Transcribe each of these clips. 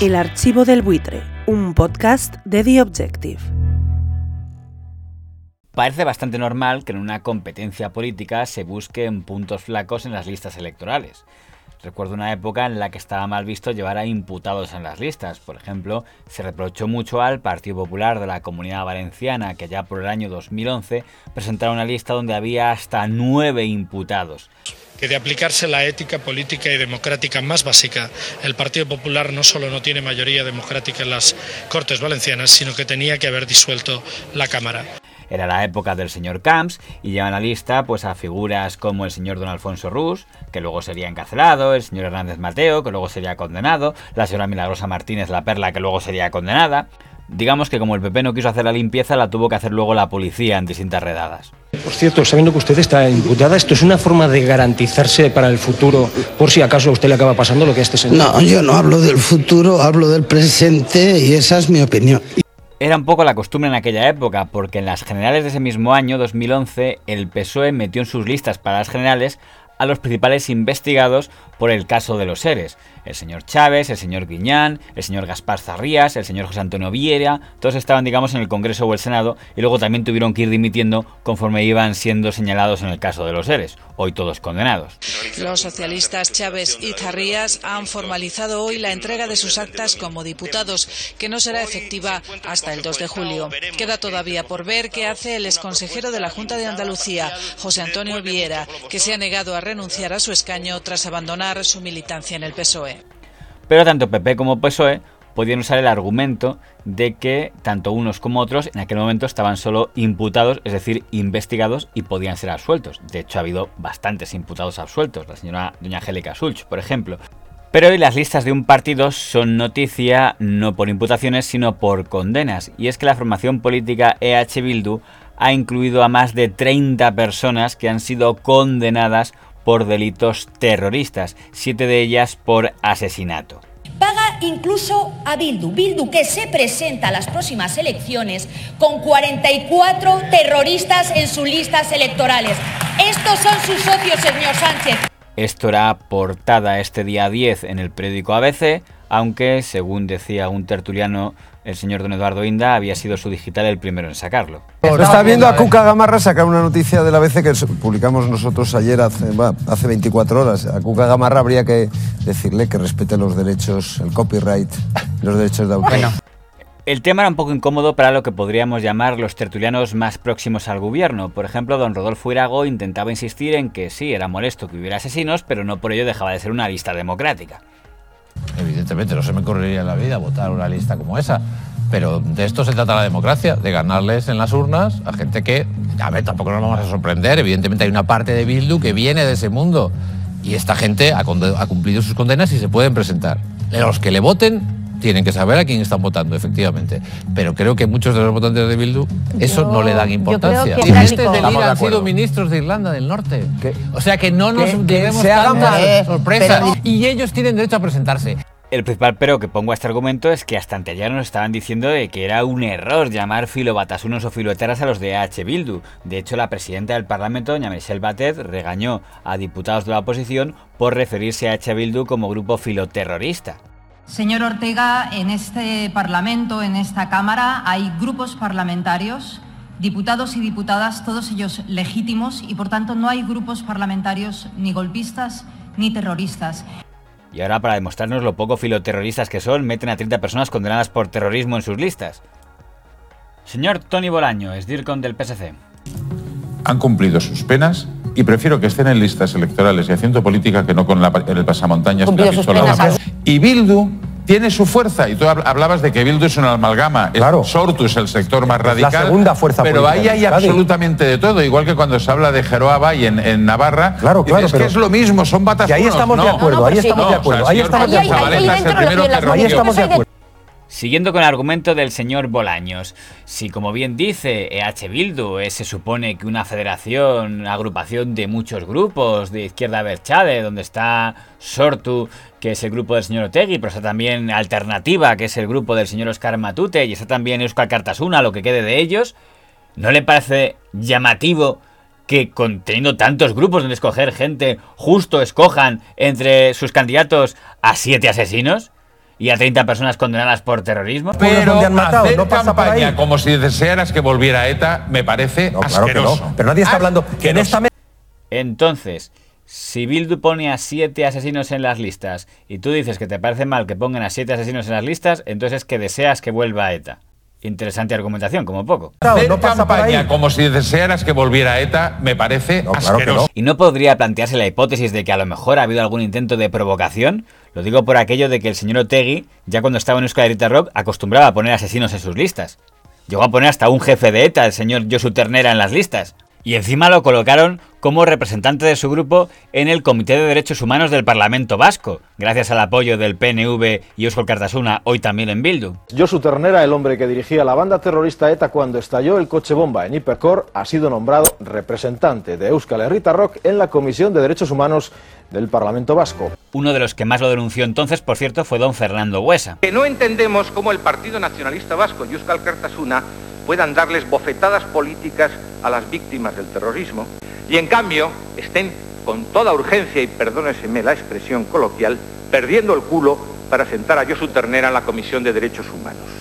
El archivo del buitre, un podcast de The Objective. Parece bastante normal que en una competencia política se busquen puntos flacos en las listas electorales. Recuerdo una época en la que estaba mal visto llevar a imputados en las listas. Por ejemplo, se reprochó mucho al Partido Popular de la Comunidad Valenciana que ya por el año 2011 presentara una lista donde había hasta nueve imputados. Que de aplicarse la ética política y democrática más básica, el Partido Popular no solo no tiene mayoría democrática en las Cortes Valencianas, sino que tenía que haber disuelto la Cámara. Era la época del señor Camps y llevan a la lista pues, a figuras como el señor don Alfonso Rus, que luego sería encarcelado, el señor Hernández Mateo, que luego sería condenado, la señora Milagrosa Martínez La Perla, que luego sería condenada. Digamos que como el PP no quiso hacer la limpieza, la tuvo que hacer luego la policía en distintas redadas. Por cierto, sabiendo que usted está imputada, ¿esto es una forma de garantizarse para el futuro por si acaso a usted le acaba pasando lo que a este señor? No, yo no hablo del futuro, hablo del presente y esa es mi opinión. Era un poco la costumbre en aquella época, porque en las generales de ese mismo año, 2011, el PSOE metió en sus listas para las generales a los principales investigados por el caso de los seres. El señor Chávez, el señor Guiñán, el señor Gaspar Zarrías, el señor José Antonio Viera, todos estaban, digamos, en el Congreso o el Senado y luego también tuvieron que ir dimitiendo conforme iban siendo señalados en el caso de los seres, hoy todos condenados. Los socialistas Chávez y Zarrías han formalizado hoy la entrega de sus actas como diputados, que no será efectiva hasta el 2 de julio. Queda todavía por ver qué hace el exconsejero de la Junta de Andalucía, José Antonio Viera, que se ha negado a renunciar a su escaño tras abandonar su militancia en el PSOE. Pero tanto PP como PSOE podían usar el argumento de que tanto unos como otros en aquel momento estaban solo imputados, es decir, investigados y podían ser absueltos. De hecho, ha habido bastantes imputados absueltos, la señora doña Angélica Sulch, por ejemplo. Pero hoy las listas de un partido son noticia no por imputaciones, sino por condenas. Y es que la formación política EH Bildu ha incluido a más de 30 personas que han sido condenadas por delitos terroristas, siete de ellas por asesinato. Paga incluso a Bildu, Bildu que se presenta a las próximas elecciones con 44 terroristas en sus listas electorales. Estos son sus socios, señor Sánchez. Esto era portada este día 10 en el periódico ABC, aunque, según decía un tertuliano, el señor don Eduardo Inda había sido su digital el primero en sacarlo. Lo está viendo a Cuca Gamarra sacar una noticia de la ABC que publicamos nosotros ayer, hace, hace 24 horas. A Cuca Gamarra habría que decirle que respete los derechos, el copyright, los derechos de autor. El tema era un poco incómodo para lo que podríamos llamar los tertulianos más próximos al gobierno. Por ejemplo, don Rodolfo Irago intentaba insistir en que sí, era molesto que hubiera asesinos, pero no por ello dejaba de ser una lista democrática. Evidentemente, no se me correría en la vida votar una lista como esa. Pero de esto se trata la democracia, de ganarles en las urnas a gente que, a ver, tampoco nos vamos a sorprender. Evidentemente hay una parte de Bildu que viene de ese mundo. Y esta gente ha, ha cumplido sus condenas y se pueden presentar. Los que le voten tienen que saber a quién están votando, efectivamente. Pero creo que muchos de los votantes de Bildu eso no le dan importancia. Los ministros del IRA han sido ministros de Irlanda del Norte. O sea que no nos debemos tantas sorpresas. Y ellos tienen derecho a presentarse. El principal pero que pongo a este argumento es que hasta anteayer nos estaban diciendo de que era un error llamar filobatasunos o filoeteras a los de H. Bildu. De hecho, la presidenta del Parlamento, doña Michelle Batet, regañó a diputados de la oposición por referirse a H. Bildu como grupo filoterrorista. Señor Ortega, en este Parlamento, en esta Cámara, hay grupos parlamentarios, diputados y diputadas, todos ellos legítimos, y por tanto no hay grupos parlamentarios ni golpistas ni terroristas. Y ahora, para demostrarnos lo poco filoterroristas que son, meten a 30 personas condenadas por terrorismo en sus listas. Señor Tony Bolaño, es DIRCON del PSC. Han cumplido sus penas y prefiero que estén en listas electorales y haciendo política que no con la, el pasamontañas que la Y Bildu tiene su fuerza, y tú hablabas de que Bildu es una amalgama, claro. Sortu es el sector más radical, la segunda fuerza pero ahí hay absolutamente de todo, igual que cuando se habla de Jeroaba y en, en Navarra, claro, claro, es que es lo mismo, son batas ahí estamos de acuerdo, ahí estamos de acuerdo, ahí estamos de acuerdo, ahí estamos de acuerdo. Siguiendo con el argumento del señor Bolaños, si como bien dice EH Bildu se supone que una federación, agrupación de muchos grupos de izquierda Berchade, donde está Sortu, que es el grupo del señor Otegui, pero está también Alternativa, que es el grupo del señor Oscar Matute, y está también Euskal Cartasuna, lo que quede de ellos, ¿no le parece llamativo que conteniendo tantos grupos donde escoger gente, justo escojan entre sus candidatos a siete asesinos? Y a 30 personas condenadas por terrorismo. Pero hacer campaña como si desearas que volviera ETA me parece asqueroso. Pero nadie está hablando que en esta Entonces, si Bildu pone a siete asesinos en las listas y tú dices que te parece mal que pongan a siete asesinos en las listas, entonces es que deseas que vuelva ETA. Interesante argumentación, como poco. Hacer campaña como si desearas que volviera ETA me parece asqueroso. ¿Y no podría plantearse la hipótesis de que a lo mejor ha habido algún intento de provocación? Lo digo por aquello de que el señor Otegui, ya cuando estaba en Euskal Rock, acostumbraba a poner asesinos en sus listas. Llegó a poner hasta un jefe de ETA, el señor Josu Ternera, en las listas. Y encima lo colocaron como representante de su grupo en el Comité de Derechos Humanos del Parlamento Vasco, gracias al apoyo del PNV y Euskal Cartasuna, hoy también en Bildu. Josu Ternera, el hombre que dirigía la banda terrorista ETA cuando estalló el coche bomba en Hipercor, ha sido nombrado representante de Euskal Herrita Rock en la Comisión de Derechos Humanos del Parlamento Vasco. Uno de los que más lo denunció entonces, por cierto, fue don Fernando Huesa. Que no entendemos cómo el Partido Nacionalista Vasco y Euskal Cartasuna puedan darles bofetadas políticas a las víctimas del terrorismo y en cambio estén con toda urgencia y perdóneseme la expresión coloquial perdiendo el culo para sentar a Josu Ternera en la Comisión de Derechos Humanos.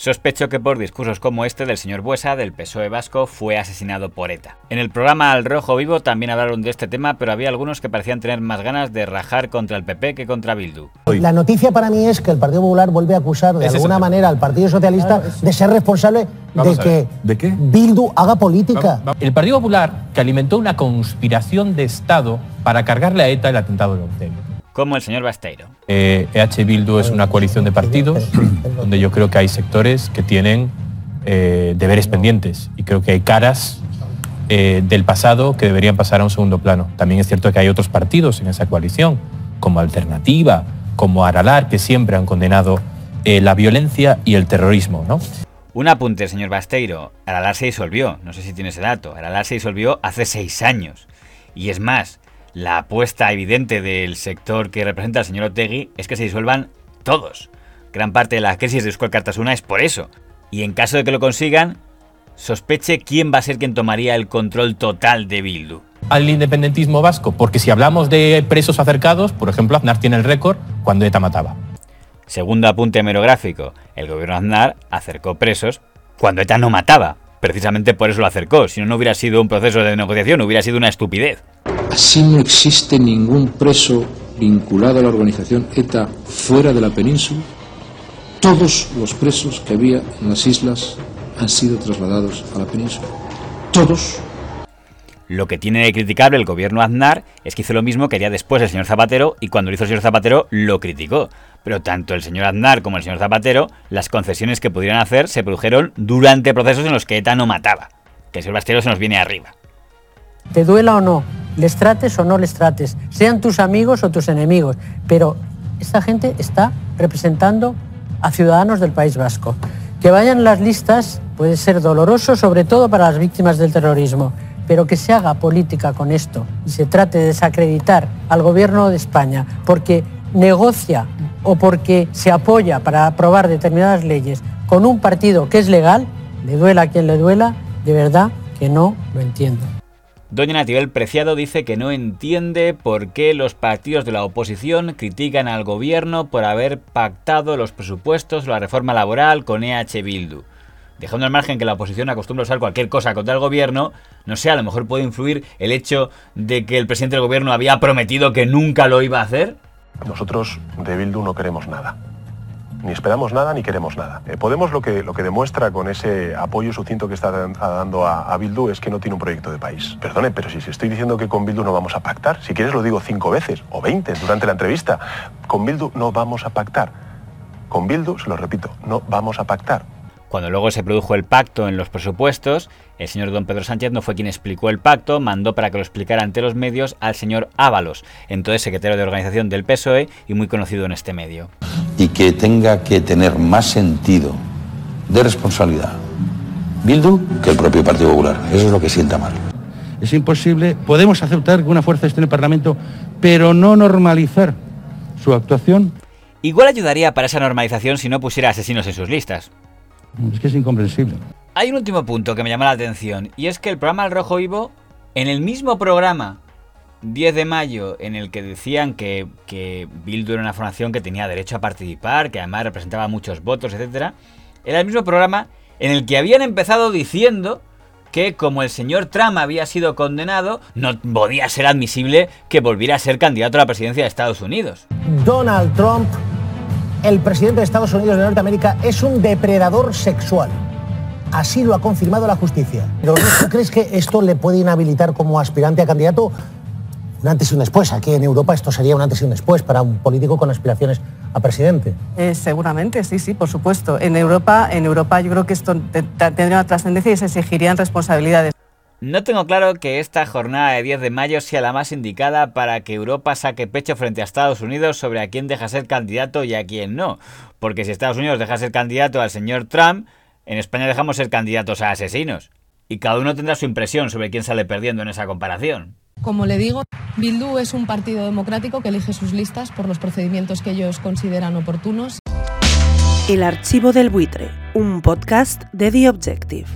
Sospecho que por discursos como este del señor Buesa, del PSOE vasco, fue asesinado por ETA. En el programa Al Rojo Vivo también hablaron de este tema, pero había algunos que parecían tener más ganas de rajar contra el PP que contra Bildu. La noticia para mí es que el Partido Popular vuelve a acusar de alguna manera al Partido Socialista de ser responsable de que ¿De qué? Bildu haga política. El Partido Popular que alimentó una conspiración de Estado para cargarle a ETA el atentado de Ortega. Como el señor Basteiro. Eh, EH Bildu es una coalición de partidos donde yo creo que hay sectores que tienen eh, deberes pendientes y creo que hay caras eh, del pasado que deberían pasar a un segundo plano. También es cierto que hay otros partidos en esa coalición, como Alternativa, como Aralar, que siempre han condenado eh, la violencia y el terrorismo. ¿no? Un apunte, señor Basteiro. Aralar se disolvió, no sé si tiene ese dato. Aralar se disolvió hace seis años. Y es más, la apuesta evidente del sector que representa al señor Otegui es que se disuelvan todos. Gran parte de la crisis de Euskal Cartasuna es por eso. Y en caso de que lo consigan, sospeche quién va a ser quien tomaría el control total de Bildu. Al independentismo vasco, porque si hablamos de presos acercados, por ejemplo, Aznar tiene el récord cuando ETA mataba. Segundo apunte hemerográfico, el gobierno Aznar acercó presos cuando ETA no mataba. Precisamente por eso lo acercó, si no, no hubiera sido un proceso de negociación, hubiera sido una estupidez. Así no existe ningún preso vinculado a la organización ETA fuera de la península. Todos los presos que había en las islas han sido trasladados a la península. Todos. Lo que tiene de criticable el gobierno Aznar es que hizo lo mismo que haría después el señor Zapatero y cuando lo hizo el señor Zapatero lo criticó. Pero tanto el señor Aznar como el señor Zapatero, las concesiones que pudieran hacer se produjeron durante procesos en los que ETA no mataba. Que el señor Basteiro se nos viene arriba. Te duela o no, les trates o no les trates, sean tus amigos o tus enemigos, pero esta gente está representando a ciudadanos del País Vasco. Que vayan las listas puede ser doloroso, sobre todo para las víctimas del terrorismo, pero que se haga política con esto y se trate de desacreditar al gobierno de España porque negocia o porque se apoya para aprobar determinadas leyes con un partido que es legal, le duela a quien le duela, de verdad que no lo entiendo. Doña Natibel Preciado dice que no entiende por qué los partidos de la oposición critican al gobierno por haber pactado los presupuestos la reforma laboral con EH Bildu. Dejando al margen que la oposición acostumbra usar cualquier cosa contra el gobierno, no sé, a lo mejor puede influir el hecho de que el presidente del gobierno había prometido que nunca lo iba a hacer. Nosotros de Bildu no queremos nada. Ni esperamos nada ni queremos nada. Eh, Podemos lo que, lo que demuestra con ese apoyo sucinto que está dan- dando a, Bildu es que no tiene un proyecto de país. Perdone, pero si, si estoy diciendo que con Bildu no vamos a pactar, si quieres lo digo cinco veces o veinte durante la entrevista, con Bildu no vamos a pactar. Con Bildu, se lo repito, no vamos a pactar. Cuando luego se produjo el pacto en los presupuestos, el señor don Pedro Sánchez no fue quien explicó el pacto, mandó para que lo explicara ante los medios al señor Ábalos, entonces secretario de organización del PSOE y muy conocido en este medio. Y que tenga que tener más sentido de responsabilidad Bildu que el propio Partido Popular. Eso es lo que sienta mal. Es imposible, podemos aceptar que una fuerza esté en el Parlamento, pero no normalizar su actuación. Igual ayudaría para esa normalización si no pusiera asesinos en sus listas. Es que es incomprensible. Hay un último punto que me llama la atención y es que el programa El Rojo Vivo, en el mismo programa 10 de mayo en el que decían que, que Bildu era una formación que tenía derecho a participar, que además representaba muchos votos, etc., era el mismo programa en el que habían empezado diciendo que como el señor Trump había sido condenado, no podía ser admisible que volviera a ser candidato a la presidencia de Estados Unidos. Donald Trump, el presidente de Estados Unidos de Norteamérica, es un depredador sexual. Así lo ha confirmado la justicia. ¿Pero ¿tú crees que esto le puede inhabilitar como aspirante a candidato? Un antes y un después. Aquí en Europa esto sería un antes y un después para un político con aspiraciones a presidente. Eh, seguramente, sí, sí, por supuesto. En Europa, en Europa yo creo que esto tendría una trascendencia y se exigirían responsabilidades. No tengo claro que esta jornada de 10 de mayo sea la más indicada para que Europa saque pecho frente a Estados Unidos sobre a quién deja ser candidato y a quién no. Porque si Estados Unidos deja ser candidato al señor Trump, en España dejamos ser candidatos a asesinos. Y cada uno tendrá su impresión sobre quién sale perdiendo en esa comparación. Como le digo, Bildu es un partido democrático que elige sus listas por los procedimientos que ellos consideran oportunos. El archivo del buitre, un podcast de The Objective.